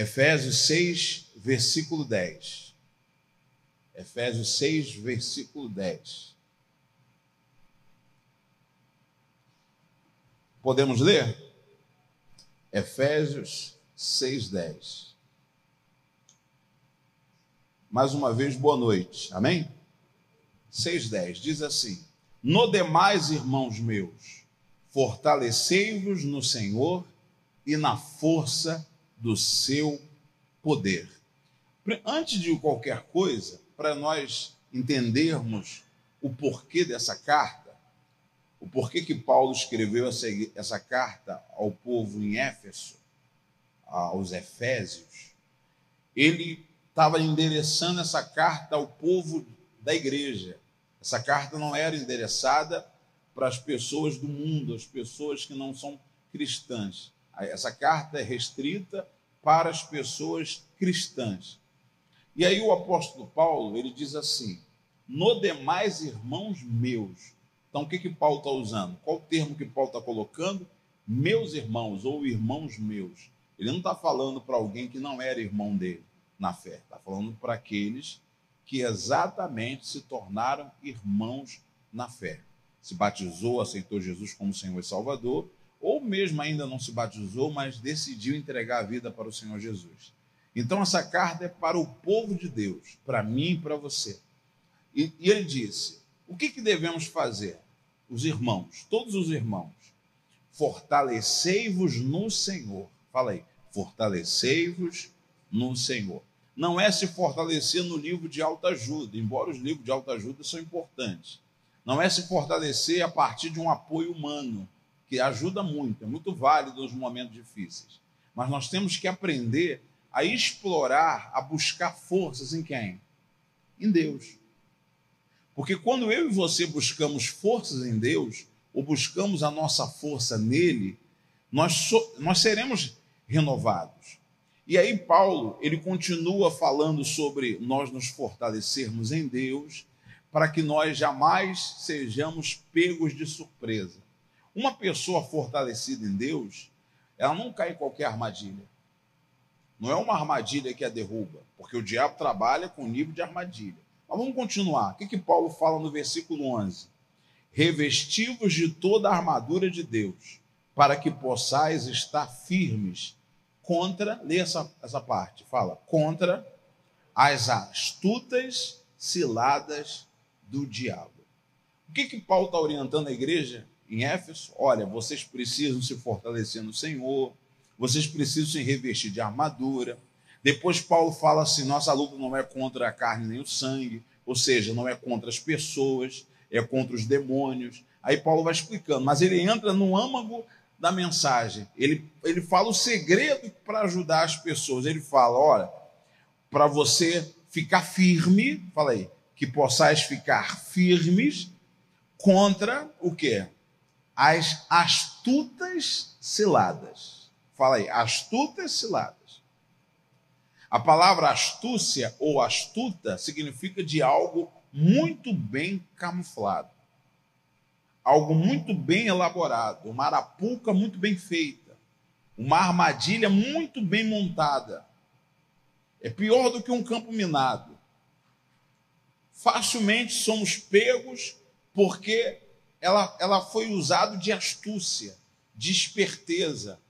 Efésios 6, versículo 10. Efésios 6, versículo 10. Podemos ler? Efésios 6, 10. Mais uma vez, boa noite. Amém? 6,10 diz assim: No demais, irmãos meus, fortalecei-vos no Senhor e na força do seu poder. Antes de qualquer coisa, para nós entendermos o porquê dessa carta, o porquê que Paulo escreveu essa, essa carta ao povo em Éfeso, aos Efésios, ele estava endereçando essa carta ao povo da igreja. Essa carta não era endereçada para as pessoas do mundo, as pessoas que não são cristãs. Essa carta é restrita para as pessoas cristãs. E aí o apóstolo Paulo, ele diz assim: "No demais irmãos meus". Então o que que Paulo está usando? Qual o termo que Paulo está colocando? Meus irmãos ou irmãos meus. Ele não está falando para alguém que não era irmão dele na fé. Está falando para aqueles que exatamente se tornaram irmãos na fé. Se batizou, aceitou Jesus como Senhor e Salvador, ou mesmo ainda não se batizou, mas decidiu entregar a vida para o Senhor Jesus. Então, essa carta é para o povo de Deus, para mim e para você. E, e ele disse: o que, que devemos fazer? Os irmãos, todos os irmãos, fortalecei-vos no Senhor. Fala aí, fortalecei-vos no Senhor não é se fortalecer no livro de alta ajuda, embora os livros de alta ajuda são importantes. Não é se fortalecer a partir de um apoio humano, que ajuda muito, é muito válido nos momentos difíceis. Mas nós temos que aprender a explorar, a buscar forças em quem? Em Deus. Porque quando eu e você buscamos forças em Deus, ou buscamos a nossa força nele, nós, so, nós seremos renovados. E aí Paulo, ele continua falando sobre nós nos fortalecermos em Deus, para que nós jamais sejamos pegos de surpresa. Uma pessoa fortalecida em Deus, ela não cai em qualquer armadilha. Não é uma armadilha que a derruba, porque o diabo trabalha com nível de armadilha. Mas vamos continuar. O que, que Paulo fala no versículo 11? Revestivos de toda a armadura de Deus, para que possais estar firmes contra, lê essa, essa parte, fala, contra as astutas ciladas do diabo. O que, que Paulo está orientando a igreja em Éfeso? Olha, vocês precisam se fortalecer no Senhor, vocês precisam se revestir de armadura. Depois Paulo fala assim: nossa luta não é contra a carne nem o sangue, ou seja, não é contra as pessoas, é contra os demônios. Aí Paulo vai explicando, mas ele entra no âmago da mensagem. Ele, ele fala o segredo para ajudar as pessoas. Ele fala: olha, para você ficar firme, fala aí, que possais ficar firmes contra o quê? As astutas ciladas. Fala aí, astutas ciladas. A palavra astúcia ou astuta significa de algo muito bem camuflado algo muito bem elaborado, uma arapuca muito bem feita, uma armadilha muito bem montada. É pior do que um campo minado. Facilmente somos pegos porque ela, ela foi usado de astúcia, de esperteza,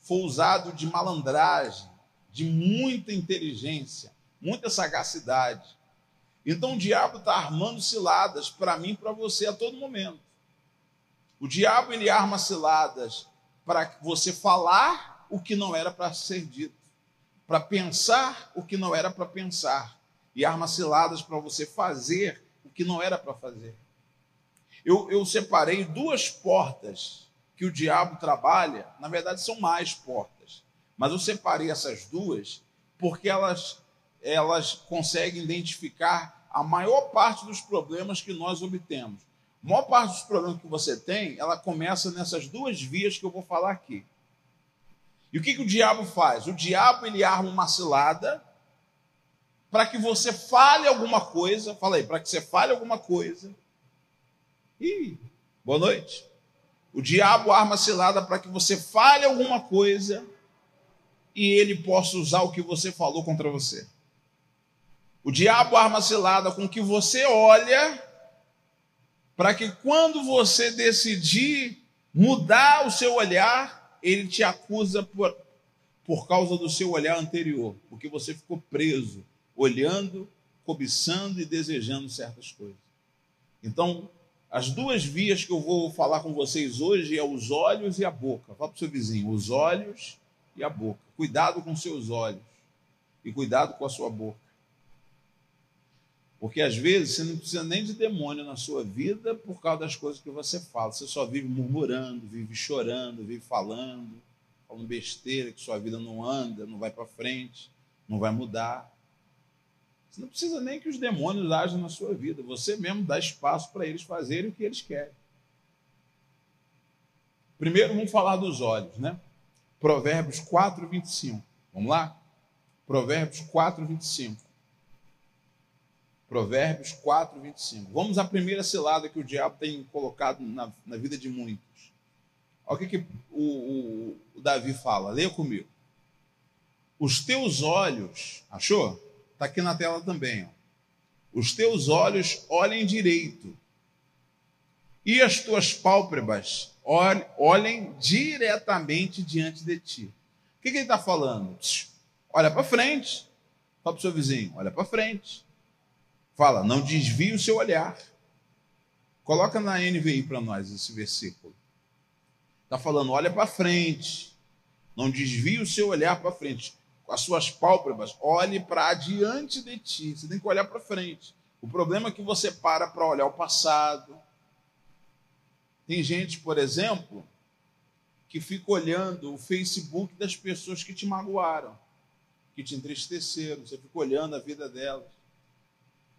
foi usado de malandragem, de muita inteligência, muita sagacidade. Então o diabo está armando ciladas para mim e para você a todo momento. O diabo ele arma ciladas para você falar o que não era para ser dito, para pensar o que não era para pensar, e arma ciladas para você fazer o que não era para fazer. Eu, eu separei duas portas que o diabo trabalha, na verdade são mais portas, mas eu separei essas duas porque elas, elas conseguem identificar a maior parte dos problemas que nós obtemos. A maior parte dos problemas que você tem, ela começa nessas duas vias que eu vou falar aqui. E o que, que o diabo faz? O diabo ele arma uma cilada para que você fale alguma coisa. Fala aí, para que você fale alguma coisa. Ih, boa noite. O diabo arma cilada para que você fale alguma coisa e ele possa usar o que você falou contra você. O diabo arma cilada com que você olha para que quando você decidir mudar o seu olhar, ele te acusa por, por causa do seu olhar anterior, porque você ficou preso, olhando, cobiçando e desejando certas coisas. Então, as duas vias que eu vou falar com vocês hoje é os olhos e a boca. Fala para o seu vizinho, os olhos e a boca. Cuidado com seus olhos e cuidado com a sua boca. Porque às vezes você não precisa nem de demônio na sua vida por causa das coisas que você fala. Você só vive murmurando, vive chorando, vive falando, falando besteira, que sua vida não anda, não vai para frente, não vai mudar. Você não precisa nem que os demônios ajam na sua vida. Você mesmo dá espaço para eles fazerem o que eles querem. Primeiro vamos falar dos olhos, né? Provérbios 4, 25. Vamos lá? Provérbios 4, 25. Provérbios 4, 25. Vamos à primeira cilada que o diabo tem colocado na, na vida de muitos. Olha o que, que o, o, o Davi fala. Leia comigo. Os teus olhos, achou? Está aqui na tela também. Ó. Os teus olhos olhem direito, e as tuas pálpebras olhem diretamente diante de ti. O que, que ele está falando? Olha para frente. Fala para o seu vizinho, olha para frente. Fala, não desvie o seu olhar. Coloca na NVI para nós esse versículo. Está falando, olha para frente. Não desvie o seu olhar para frente. As suas pálpebras, olhe para adiante de ti. Você tem que olhar para frente. O problema é que você para para olhar o passado. Tem gente, por exemplo, que fica olhando o Facebook das pessoas que te magoaram, que te entristeceram. Você fica olhando a vida delas.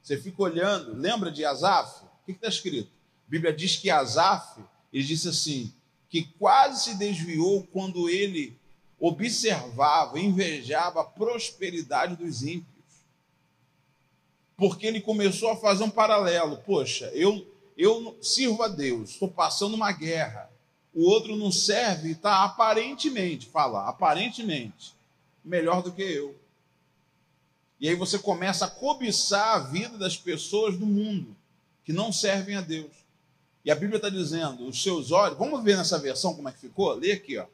Você fica olhando, lembra de Asaf? O que está escrito? A Bíblia diz que Asaf, ele disse assim, que quase se desviou quando ele observava, invejava a prosperidade dos ímpios. Porque ele começou a fazer um paralelo. Poxa, eu, eu sirvo a Deus, estou passando uma guerra. O outro não serve e está aparentemente, fala, aparentemente, melhor do que eu. E aí você começa a cobiçar a vida das pessoas do mundo que não servem a Deus. E a Bíblia está dizendo: os seus olhos, vamos ver nessa versão como é que ficou? Lê aqui, ó.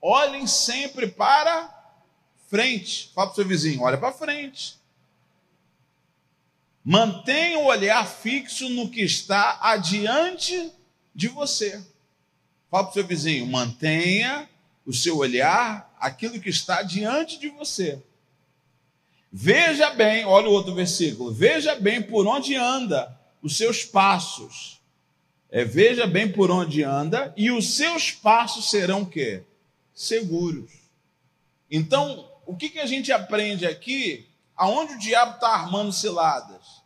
Olhem sempre para frente. Fala para o seu vizinho: olha para frente. Mantenha o olhar fixo no que está adiante de você. Fala para o seu vizinho: mantenha o seu olhar aquilo que está diante de você. Veja bem, olha o outro versículo. Veja bem por onde anda os seus passos. É, veja bem por onde anda e os seus passos serão que seguros. Então, o que, que a gente aprende aqui? Aonde o diabo está armando ciladas?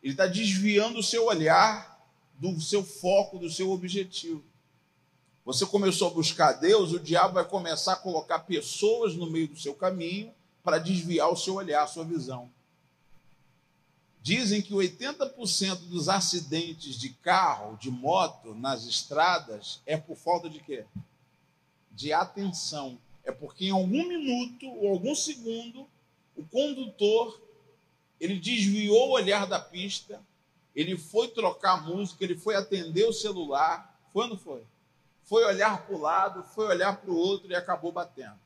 Ele está desviando o seu olhar do seu foco, do seu objetivo. Você começou a buscar Deus, o diabo vai começar a colocar pessoas no meio do seu caminho para desviar o seu olhar, a sua visão. Dizem que 80% dos acidentes de carro, de moto nas estradas é por falta de quê? De atenção. É porque em algum minuto ou algum segundo o condutor ele desviou o olhar da pista, ele foi trocar música, ele foi atender o celular, não foi? Foi olhar para o lado, foi olhar para o outro e acabou batendo.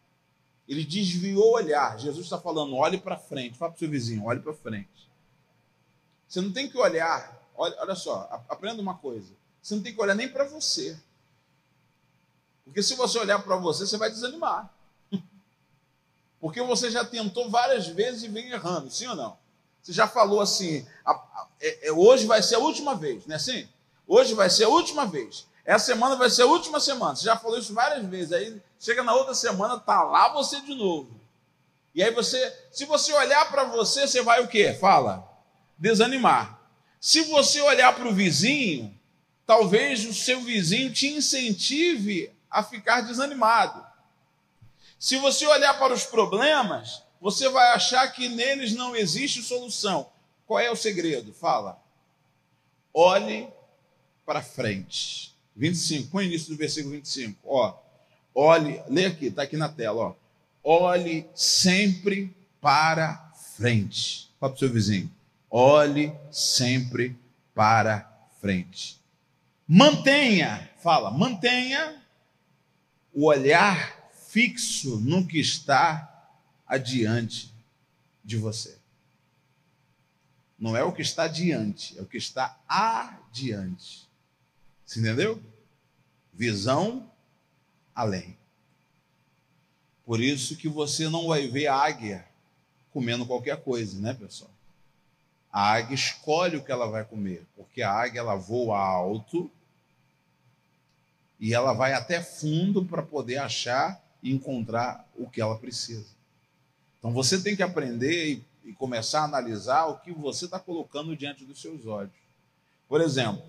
Ele desviou o olhar. Jesus está falando, olhe para frente. Fala para o seu vizinho, olhe para frente. Você não tem que olhar, olha, olha só, aprenda uma coisa. Você não tem que olhar nem para você. Porque se você olhar para você, você vai desanimar. Porque você já tentou várias vezes e vem errando, sim ou não? Você já falou assim, a, a, é, é, hoje vai ser a última vez, não é assim? Hoje vai ser a última vez. Essa semana vai ser a última semana. Você já falou isso várias vezes. Aí chega na outra semana, tá lá você de novo. E aí você, se você olhar para você, você vai o quê? Fala. Desanimar. Se você olhar para o vizinho, talvez o seu vizinho te incentive a ficar desanimado. Se você olhar para os problemas, você vai achar que neles não existe solução. Qual é o segredo? Fala. Olhe para frente. 25, põe o início do versículo 25. Ó, olhe, lê aqui, está aqui na tela. Ó. olhe sempre para frente. Fala para o seu vizinho. Olhe sempre para frente. Mantenha, fala, mantenha o olhar fixo no que está adiante de você. Não é o que está diante, é o que está adiante. Você entendeu? Visão além. Por isso que você não vai ver a águia comendo qualquer coisa, né, pessoal? A águia escolhe o que ela vai comer, porque a águia ela voa alto e ela vai até fundo para poder achar e encontrar o que ela precisa. Então você tem que aprender e, começar a analisar o que você está colocando diante dos seus olhos. Por exemplo,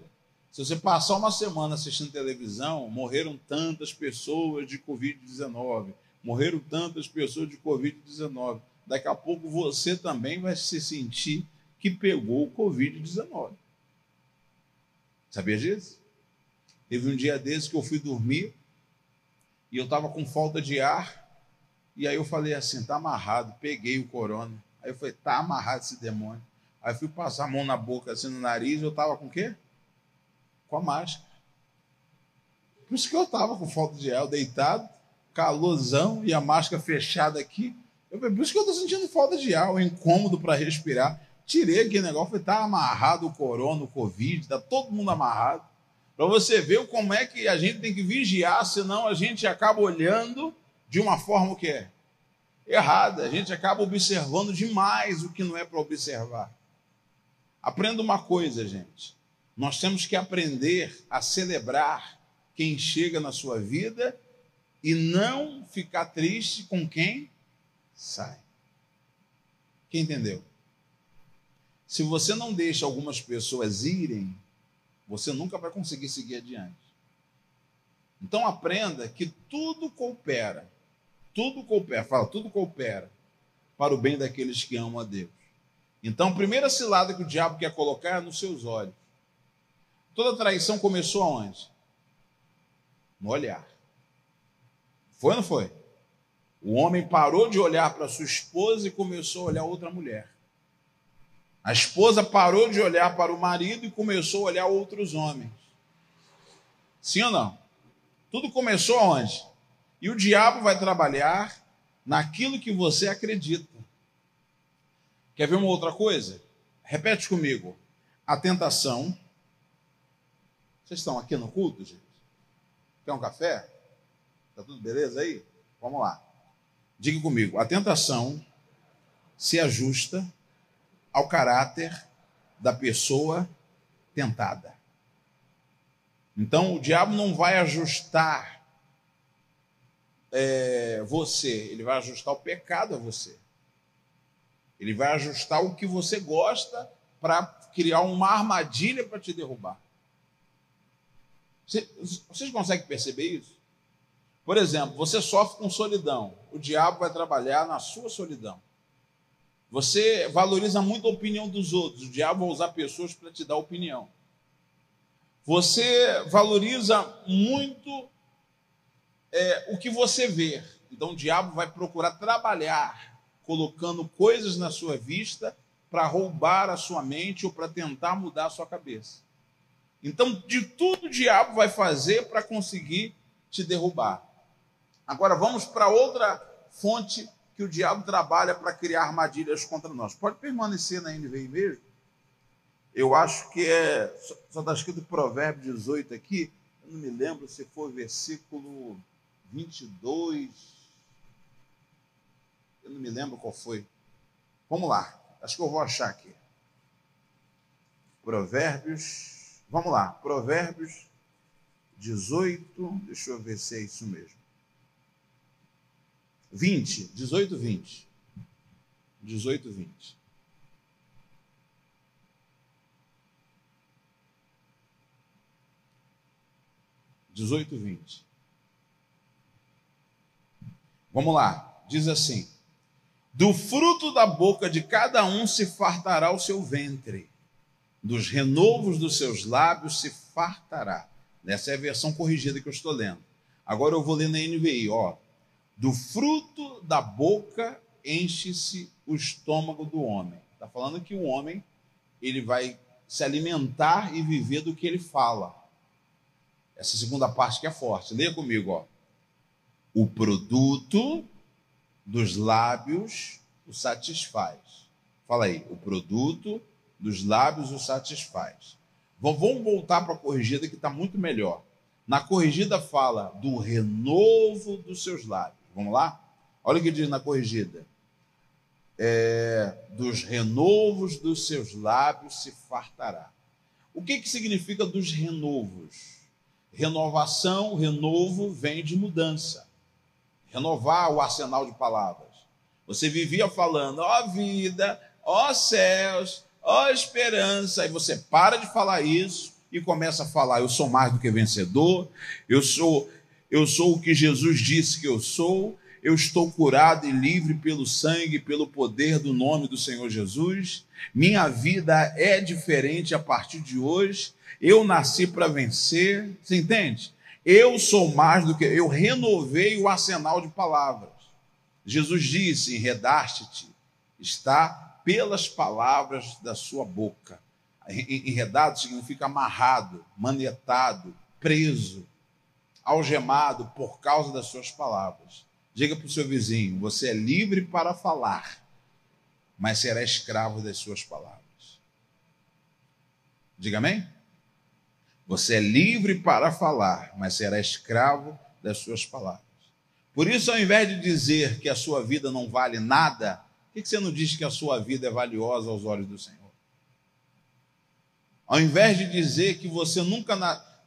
se você passar uma semana assistindo televisão, morreram tantas pessoas de Covid-19, morreram tantas pessoas de Covid-19. Daqui a pouco você também vai se sentir que pegou o Covid-19. Sabia disso? Teve um dia desse que eu fui dormir e eu estava com falta de ar. E aí eu falei assim: tá amarrado, peguei o corona. Aí eu falei: tá amarrado esse demônio. Aí fui passar a mão na boca, assim no nariz, eu estava com o quê? com a máscara. Por isso que eu estava com falta de ar, deitado, calorzão e a máscara fechada aqui. Eu falei, por isso que eu estou sentindo falta de ar, o incômodo para respirar. Tirei aquele negócio, falei, tá amarrado o corona, o covid, está todo mundo amarrado. Para você ver como é que a gente tem que vigiar, senão a gente acaba olhando de uma forma que é errada. A gente acaba observando demais o que não é para observar. Aprenda uma coisa, gente. Nós temos que aprender a celebrar quem chega na sua vida e não ficar triste com quem sai. Quem entendeu? Se você não deixa algumas pessoas irem, você nunca vai conseguir seguir adiante. Então aprenda que tudo coopera, tudo coopera, fala, tudo coopera para o bem daqueles que amam a Deus. Então, primeira cilada que o diabo quer colocar é nos seus olhos. Toda traição começou aonde? No olhar. Foi ou não foi? O homem parou de olhar para sua esposa e começou a olhar outra mulher. A esposa parou de olhar para o marido e começou a olhar outros homens. Sim ou não? Tudo começou aonde? E o diabo vai trabalhar naquilo que você acredita. Quer ver uma outra coisa? Repete comigo. A tentação vocês estão aqui no culto, gente? Quer um café? Tá tudo beleza aí? Vamos lá. Diga comigo: a tentação se ajusta ao caráter da pessoa tentada. Então, o diabo não vai ajustar é, você, ele vai ajustar o pecado a você. Ele vai ajustar o que você gosta para criar uma armadilha para te derrubar. Vocês conseguem perceber isso? Por exemplo, você sofre com solidão. O diabo vai trabalhar na sua solidão. Você valoriza muito a opinião dos outros. O diabo vai usar pessoas para te dar opinião. Você valoriza muito é, o que você vê. Então o diabo vai procurar trabalhar, colocando coisas na sua vista para roubar a sua mente ou para tentar mudar a sua cabeça. Então, de tudo o diabo vai fazer para conseguir te derrubar. Agora, vamos para outra fonte que o diabo trabalha para criar armadilhas contra nós. Pode permanecer na NVI mesmo? Eu acho que é. Só está escrito Provérbio 18 aqui. Eu não me lembro se foi versículo 22. Eu não me lembro qual foi. Vamos lá. Acho que eu vou achar aqui. Provérbios Vamos lá, Provérbios 18, deixa eu ver se é isso mesmo. 20, 18, 20. 18, 20. Dezoito, vinte. Vamos lá, diz assim: Do fruto da boca de cada um se fartará o seu ventre dos renovos dos seus lábios se fartará. Essa é a versão corrigida que eu estou lendo. Agora eu vou ler na NVI, ó. Do fruto da boca enche-se o estômago do homem. Está falando que o homem ele vai se alimentar e viver do que ele fala. Essa segunda parte que é forte. Leia comigo, ó. O produto dos lábios o satisfaz. Fala aí, o produto dos lábios o satisfaz. Vamos voltar para a corrigida que está muito melhor. Na corrigida fala do renovo dos seus lábios. Vamos lá? Olha o que diz na corrigida. É, dos renovos dos seus lábios se fartará. O que, que significa dos renovos? Renovação, renovo vem de mudança. Renovar o arsenal de palavras. Você vivia falando, ó vida, ó céus, ó esperança. Aí você para de falar isso e começa a falar: eu sou mais do que vencedor, eu sou, eu sou o que Jesus disse que eu sou, eu estou curado e livre pelo sangue, pelo poder do nome do Senhor Jesus. Minha vida é diferente a partir de hoje. Eu nasci para vencer. Você entende? Eu sou mais do que. Eu renovei o arsenal de palavras. Jesus disse: Enredaste-te, está pelas palavras da sua boca. Enredado significa amarrado, manetado, preso, algemado por causa das suas palavras. Diga para o seu vizinho: você é livre para falar, mas será escravo das suas palavras. Diga amém? Você é livre para falar, mas será escravo das suas palavras. Por isso, ao invés de dizer que a sua vida não vale nada, por que você não diz que a sua vida é valiosa aos olhos do Senhor? Ao invés de dizer que você nunca,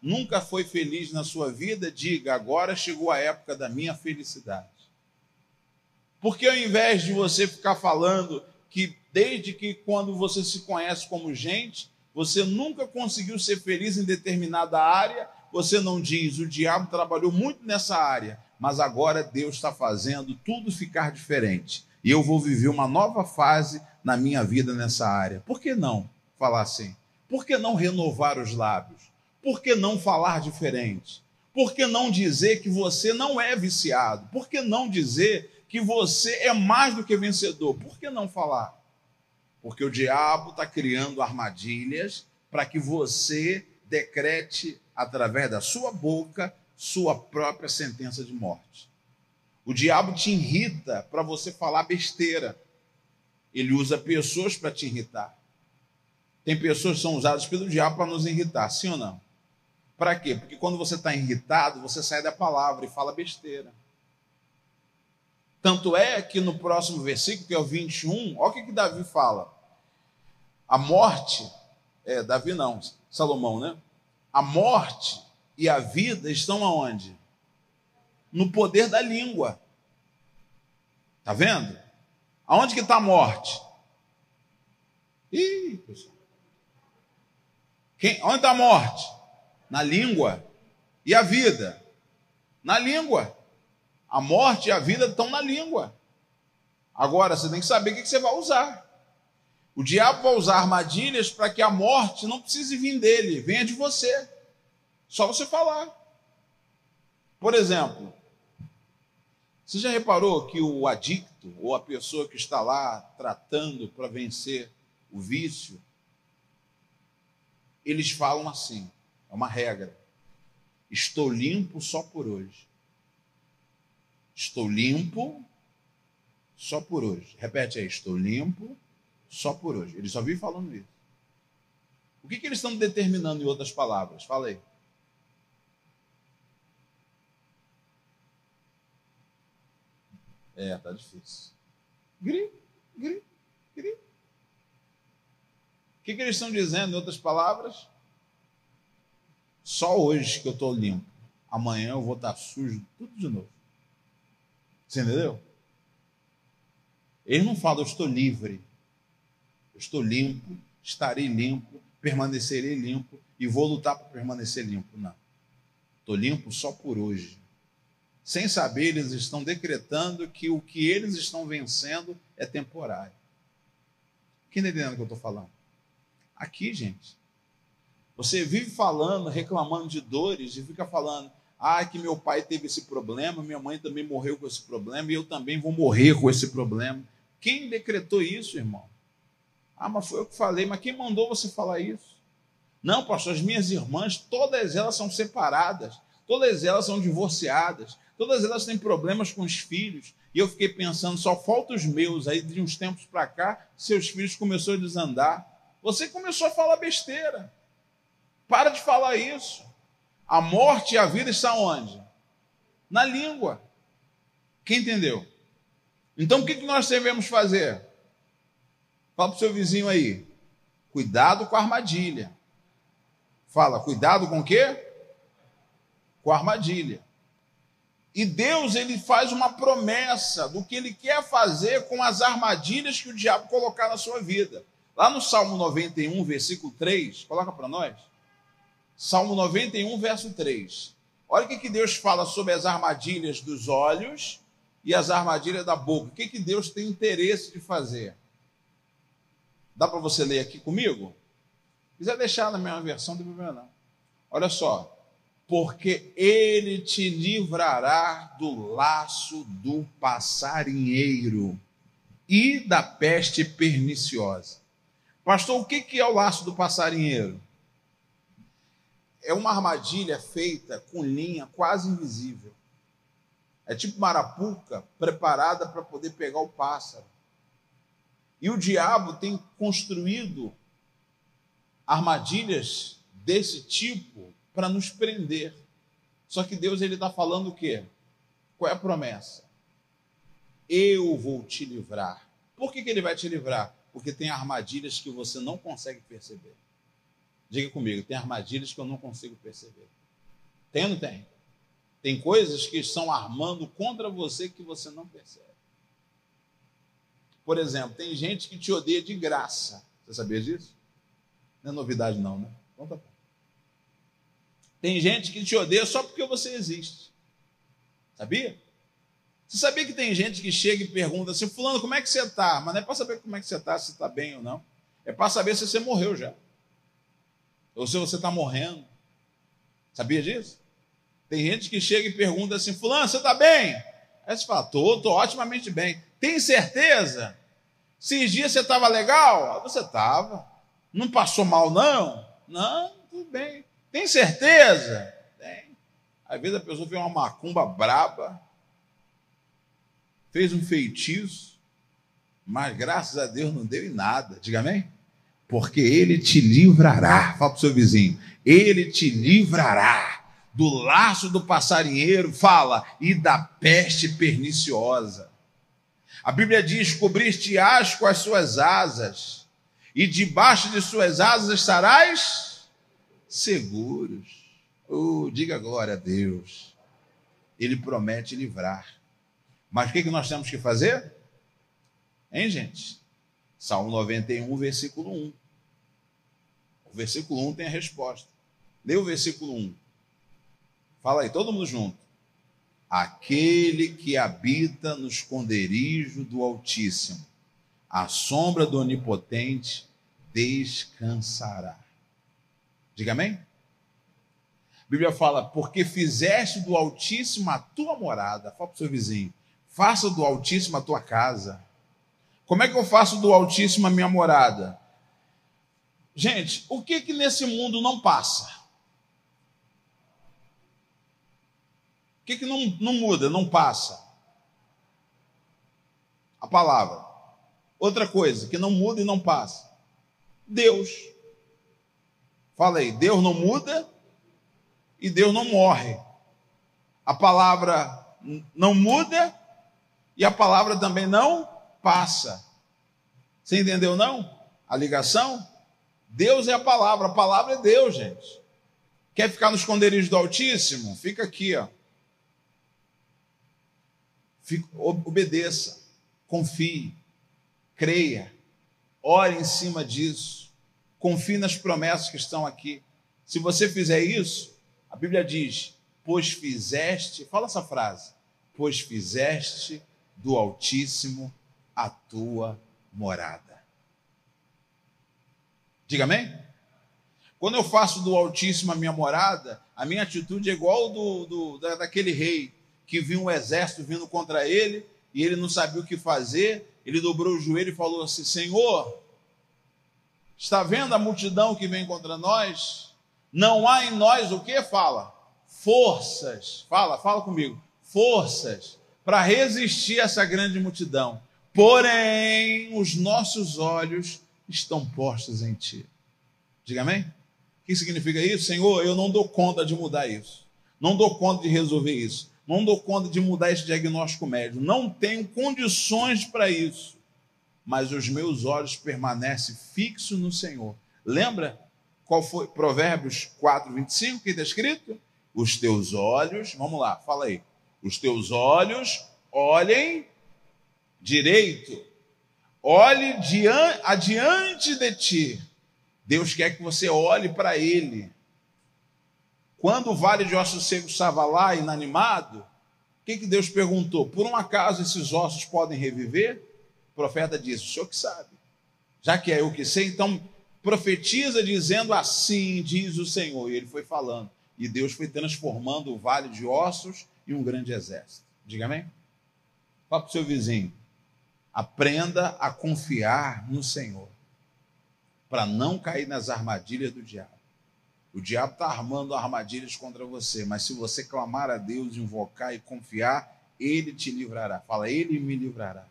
nunca foi feliz na sua vida, diga: agora chegou a época da minha felicidade. Porque ao invés de você ficar falando que desde que quando você se conhece como gente, você nunca conseguiu ser feliz em determinada área, você não diz: o diabo trabalhou muito nessa área, mas agora Deus está fazendo tudo ficar diferente. E eu vou viver uma nova fase na minha vida nessa área. Por que não falar assim? Por que não renovar os lábios? Por que não falar diferente? Por que não dizer que você não é viciado? Por que não dizer que você é mais do que vencedor? Por que não falar? Porque o diabo está criando armadilhas para que você decrete através da sua boca sua própria sentença de morte. O diabo te irrita para você falar besteira. Ele usa pessoas para te irritar. Tem pessoas que são usadas pelo diabo para nos irritar, sim ou não? Para quê? Porque quando você está irritado, você sai da palavra e fala besteira. Tanto é que no próximo versículo, que é o 21, olha o que, que Davi fala. A morte, é, Davi não, Salomão, né? A morte e a vida estão aonde? No poder da língua. Tá vendo? Aonde que está a morte? Ih, pessoal. Quem, onde está a morte? Na língua. E a vida? Na língua. A morte e a vida estão na língua. Agora, você tem que saber o que você vai usar. O diabo vai usar armadilhas para que a morte não precise vir dele, venha de você. Só você falar. Por exemplo, você já reparou que o adicto, ou a pessoa que está lá tratando para vencer o vício, eles falam assim, é uma regra. Estou limpo só por hoje. Estou limpo só por hoje. Repete aí, estou limpo só por hoje. Eles só vivem falando isso. O que, que eles estão determinando em outras palavras? Fala aí. É, tá difícil. Gri, gri, gri. O que, que eles estão dizendo, em outras palavras? Só hoje que eu estou limpo. Amanhã eu vou estar sujo tudo de novo. Você entendeu? Eles não falam, eu estou livre. Eu estou limpo, estarei limpo, permanecerei limpo e vou lutar para permanecer limpo. Não. Estou limpo só por hoje. Sem saber, eles estão decretando que o que eles estão vencendo é temporário. Quem está entendendo o que eu estou falando? Aqui, gente. Você vive falando, reclamando de dores e fica falando: Ah, que meu pai teve esse problema, minha mãe também morreu com esse problema e eu também vou morrer com esse problema. Quem decretou isso, irmão? Ah, mas foi eu que falei, mas quem mandou você falar isso? Não, pastor, as minhas irmãs, todas elas são separadas, todas elas são divorciadas, todas elas têm problemas com os filhos. E eu fiquei pensando, só falta os meus. Aí, de uns tempos para cá, seus filhos começaram a desandar. Você começou a falar besteira. Para de falar isso. A morte e a vida estão onde? Na língua. Quem entendeu? Então, o que nós devemos fazer? Fala para o seu vizinho aí. Cuidado com a armadilha. Fala, cuidado com o quê? Com a armadilha. E Deus ele faz uma promessa do que ele quer fazer com as armadilhas que o diabo colocar na sua vida. Lá no Salmo 91, versículo 3, coloca para nós. Salmo 91, verso 3. Olha o que, que Deus fala sobre as armadilhas dos olhos e as armadilhas da boca. O que, que Deus tem interesse de fazer? Dá para você ler aqui comigo? Se quiser deixar na minha versão, não tem problema não. Olha só. Porque ele te livrará do laço do passarinheiro e da peste perniciosa. Pastor, o que é o laço do passarinheiro? É uma armadilha feita com linha quase invisível. É tipo uma arapuca preparada para poder pegar o pássaro. E o diabo tem construído armadilhas desse tipo para nos prender. Só que Deus ele está falando o quê? Qual é a promessa? Eu vou te livrar. Por que, que ele vai te livrar? Porque tem armadilhas que você não consegue perceber. Diga comigo, tem armadilhas que eu não consigo perceber. Tem ou não tem? Tem coisas que estão armando contra você que você não percebe. Por exemplo, tem gente que te odeia de graça. Você sabia disso? Não é novidade, não, né? Então tá bom. Tem gente que te odeia só porque você existe. Sabia? Você sabia que tem gente que chega e pergunta assim, fulano, como é que você está? Mas não é para saber como é que você está, se está bem ou não. É para saber se você morreu já. Ou se você está morrendo. Sabia disso? Tem gente que chega e pergunta assim, fulano, você está bem? Aí você fala, estou, estou otimamente bem. Tem certeza? Esses dias você estava legal? Você estava. Não passou mal, não? Não, tudo bem. Tem certeza? Tem. Às vezes a pessoa fez uma macumba braba, fez um feitiço, mas graças a Deus não deu em nada. Diga amém? Porque ele te livrará. Fala para o seu vizinho. Ele te livrará do laço do passarinheiro, fala, e da peste perniciosa. A Bíblia diz: cobriste-ás com as suas asas, e debaixo de suas asas estarás seguros. Oh, diga glória a Deus. Ele promete livrar. Mas o que nós temos que fazer? Hein, gente? Salmo 91, versículo 1. O versículo 1 tem a resposta. Lê o versículo 1. Fala aí, todo mundo junto. Aquele que habita no esconderijo do Altíssimo, a sombra do Onipotente descansará. Diga amém? A Bíblia fala, porque fizeste do Altíssimo a tua morada. Fala para o seu vizinho, faça do Altíssimo a tua casa. Como é que eu faço do Altíssimo a minha morada? Gente, o que que nesse mundo não passa? que, que não, não muda, não passa? A palavra. Outra coisa que não muda e não passa. Deus. Fala aí, Deus não muda e Deus não morre. A palavra não muda e a palavra também não passa. Você entendeu não? A ligação? Deus é a palavra, a palavra é Deus, gente. Quer ficar no esconderijo do Altíssimo? Fica aqui, ó obedeça, confie, creia, ore em cima disso, confie nas promessas que estão aqui. Se você fizer isso, a Bíblia diz: Pois fizeste, fala essa frase, pois fizeste do Altíssimo a tua morada. Diga amém? Quando eu faço do Altíssimo a minha morada, a minha atitude é igual do, do da, daquele rei que viu um exército vindo contra ele e ele não sabia o que fazer. Ele dobrou o joelho e falou assim: Senhor, está vendo a multidão que vem contra nós? Não há em nós o que? Fala. Forças. Fala, fala comigo. Forças para resistir a essa grande multidão. Porém, os nossos olhos estão postos em ti. Diga amém? O que significa isso? Senhor, eu não dou conta de mudar isso. Não dou conta de resolver isso. Não dou conta de mudar esse diagnóstico médio. Não tenho condições para isso. Mas os meus olhos permanecem fixos no Senhor. Lembra qual foi Provérbios 4, 25 que está escrito? Os teus olhos, vamos lá, fala aí. Os teus olhos olhem direito, olhe adiante de ti. Deus quer que você olhe para Ele. Quando o vale de ossos secos estava lá, inanimado, o que, que Deus perguntou? Por um acaso esses ossos podem reviver? O profeta disse: O senhor que sabe. Já que é eu que sei, então profetiza dizendo assim, diz o Senhor. E ele foi falando. E Deus foi transformando o vale de ossos em um grande exército. Diga amém? Fala para o seu vizinho. Aprenda a confiar no Senhor, para não cair nas armadilhas do diabo. O diabo está armando armadilhas contra você, mas se você clamar a Deus, invocar e confiar, ele te livrará. Fala, ele me livrará.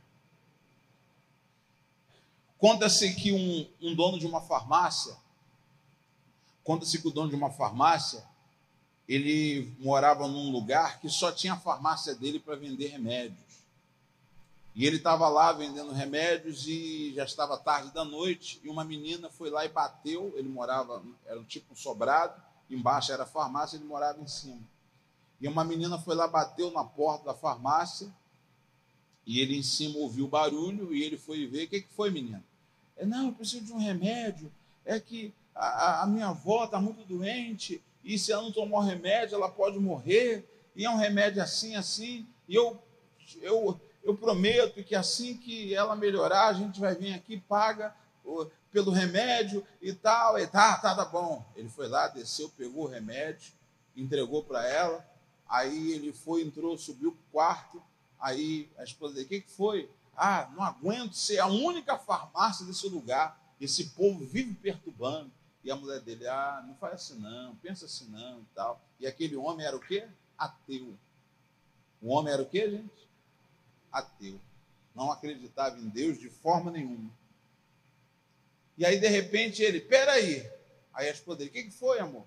Conta-se que um, um, dono de uma farmácia, conta-se que o dono de uma farmácia, ele morava num lugar que só tinha a farmácia dele para vender remédio. E ele estava lá vendendo remédios e já estava tarde da noite. E uma menina foi lá e bateu. Ele morava, era um tipo um sobrado, embaixo era farmácia, ele morava em cima. E uma menina foi lá, bateu na porta da farmácia. E ele em cima ouviu o barulho e ele foi ver. O que, que foi, menina? É, não, eu preciso de um remédio. É que a, a minha avó está muito doente. E se ela não tomar remédio, ela pode morrer. E é um remédio assim, assim. E eu, eu eu prometo que assim que ela melhorar, a gente vai vir aqui, paga pelo remédio e tal. E tá, tá, tá bom. Ele foi lá, desceu, pegou o remédio, entregou para ela. Aí ele foi, entrou, subiu para o quarto. Aí a esposa dele, o que, que foi? Ah, não aguento ser a única farmácia desse lugar. Esse povo vive perturbando. E a mulher dele, ah, não faz assim não, pensa assim não e tal. E aquele homem era o quê? Ateu. O homem era o quê, gente? Ateu. Não acreditava em Deus de forma nenhuma. E aí, de repente, ele, peraí. Aí a esposa dele, o que, que foi, amor?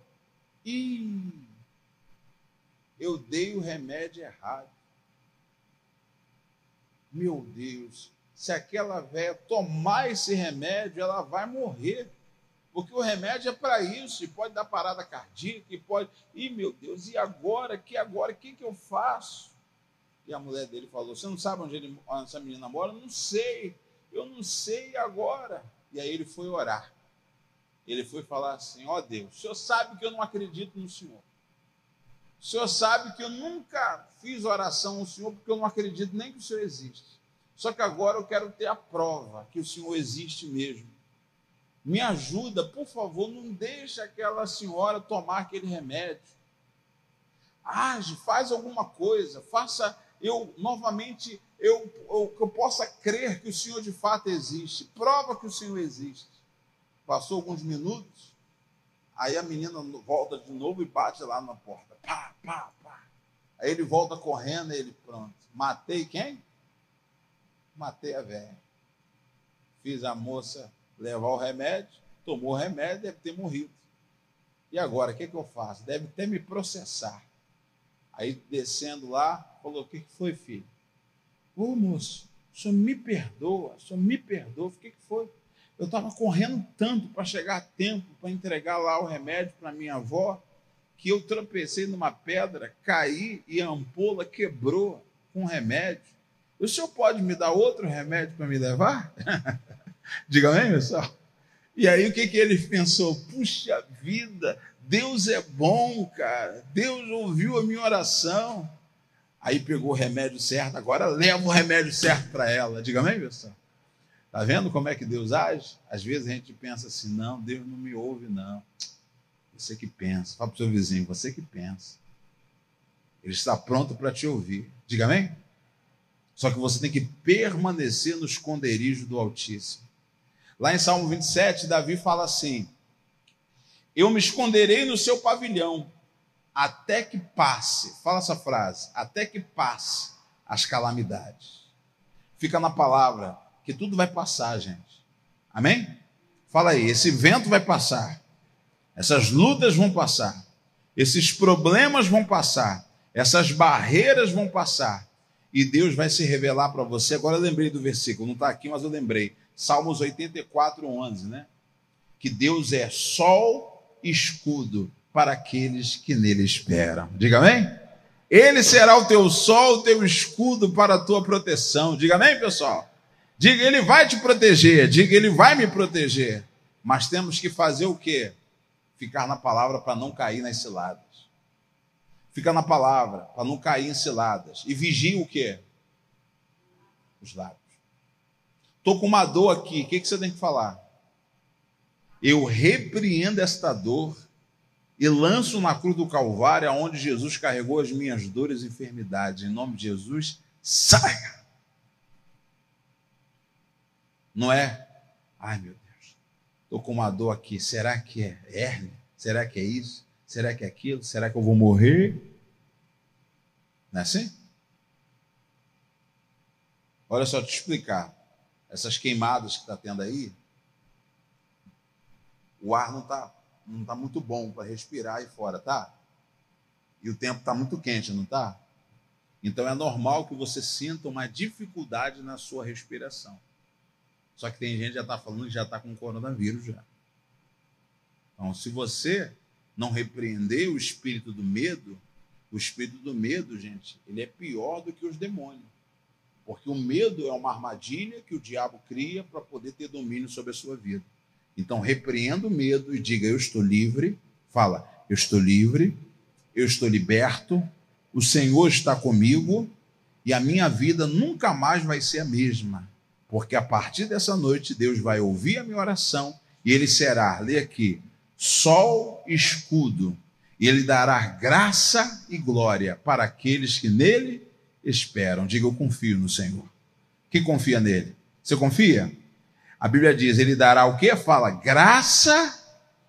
Ih, eu dei o remédio errado. Meu Deus, se aquela velha tomar esse remédio, ela vai morrer. Porque o remédio é para isso, e pode dar parada cardíaca, e pode. Ih, meu Deus, e agora? Que agora? O que, que eu faço? E a mulher dele falou: Você não sabe onde ele, essa menina mora? Não sei, eu não sei agora. E aí ele foi orar. Ele foi falar assim: Ó oh Deus, o senhor sabe que eu não acredito no senhor. O senhor sabe que eu nunca fiz oração ao senhor porque eu não acredito nem que o senhor existe. Só que agora eu quero ter a prova que o senhor existe mesmo. Me ajuda, por favor, não deixe aquela senhora tomar aquele remédio. Age, faz alguma coisa, faça eu novamente eu, eu, eu possa crer que o Senhor de fato existe. Prova que o Senhor existe. Passou alguns minutos, aí a menina volta de novo e bate lá na porta. Pá, pá, pá. Aí ele volta correndo ele, pronto. Matei quem? Matei a velha. Fiz a moça levar o remédio, tomou o remédio, deve ter morrido. E agora, o que, que eu faço? Deve até me processar. Aí descendo lá, falou: O que foi, filho? Ô moço, o senhor me perdoa, o senhor me perdoa. O que foi? Eu estava correndo tanto para chegar a tempo para entregar lá o remédio para minha avó, que eu tropecei numa pedra, caí e a ampola quebrou com o remédio. O senhor pode me dar outro remédio para me levar? Diga amém, pessoal. E aí o que, que ele pensou? Puxa vida, Deus é bom, cara. Deus ouviu a minha oração. Aí pegou o remédio certo, agora leva o remédio certo para ela. Diga amém, pessoal? Tá vendo como é que Deus age? Às vezes a gente pensa assim: não, Deus não me ouve, não. Você que pensa. Fala para o seu vizinho, você que pensa. Ele está pronto para te ouvir. Diga amém? Só que você tem que permanecer no esconderijo do Altíssimo. Lá em Salmo 27, Davi fala assim: Eu me esconderei no seu pavilhão, até que passe. Fala essa frase: até que passe as calamidades. Fica na palavra que tudo vai passar, gente. Amém? Fala aí, esse vento vai passar. Essas lutas vão passar. Esses problemas vão passar. Essas barreiras vão passar. E Deus vai se revelar para você. Agora eu lembrei do versículo, não está aqui, mas eu lembrei. Salmos 84, 11, né? Que Deus é sol escudo para aqueles que nele esperam. Diga amém? Ele será o teu sol, o teu escudo para a tua proteção. Diga amém, pessoal? Diga, ele vai te proteger. Diga, ele vai me proteger. Mas temos que fazer o quê? Ficar na palavra para não cair nas ciladas. Fica na palavra para não cair em ciladas. E vigia o quê? Os lábios. Estou com uma dor aqui. O que, que você tem que falar? Eu repreendo esta dor e lanço na cruz do Calvário, onde Jesus carregou as minhas dores e enfermidades. Em nome de Jesus, saia! Não é? Ai, meu Deus, estou com uma dor aqui. Será que é hérnia? Será que é isso? Será que é aquilo? Será que eu vou morrer? Não é assim? Olha só, te explicar. Essas queimadas que está tendo aí, o ar não está não está muito bom para respirar aí fora, tá? E o tempo está muito quente, não está? Então é normal que você sinta uma dificuldade na sua respiração. Só que tem gente que já está falando que já está com coronavírus já. Então, se você não repreender o espírito do medo, o espírito do medo, gente, ele é pior do que os demônios. Porque o medo é uma armadilha que o diabo cria para poder ter domínio sobre a sua vida. Então, repreenda o medo e diga: Eu estou livre. Fala: Eu estou livre, eu estou liberto, o Senhor está comigo e a minha vida nunca mais vai ser a mesma. Porque a partir dessa noite, Deus vai ouvir a minha oração e Ele será, lê aqui, sol escudo, e Ele dará graça e glória para aqueles que nele esperam. Diga: Eu confio no Senhor. Quem confia nele? Você confia? A Bíblia diz: Ele dará o que? Fala graça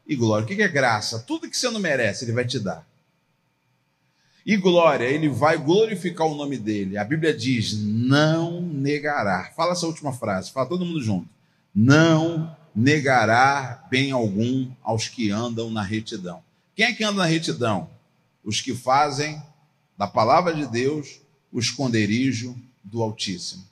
e glória. O que é graça? Tudo que você não merece, Ele vai te dar. E glória, Ele vai glorificar o nome dele. A Bíblia diz: Não negará. Fala essa última frase, fala todo mundo junto. Não negará bem algum aos que andam na retidão. Quem é que anda na retidão? Os que fazem da palavra de Deus o esconderijo do Altíssimo.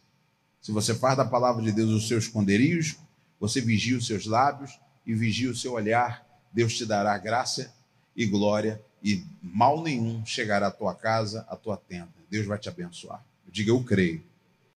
Se você faz da palavra de Deus o seu esconderijo, você vigia os seus lábios e vigia o seu olhar, Deus te dará graça e glória e mal nenhum chegará à tua casa, à tua tenda. Deus vai te abençoar. Eu digo, eu creio.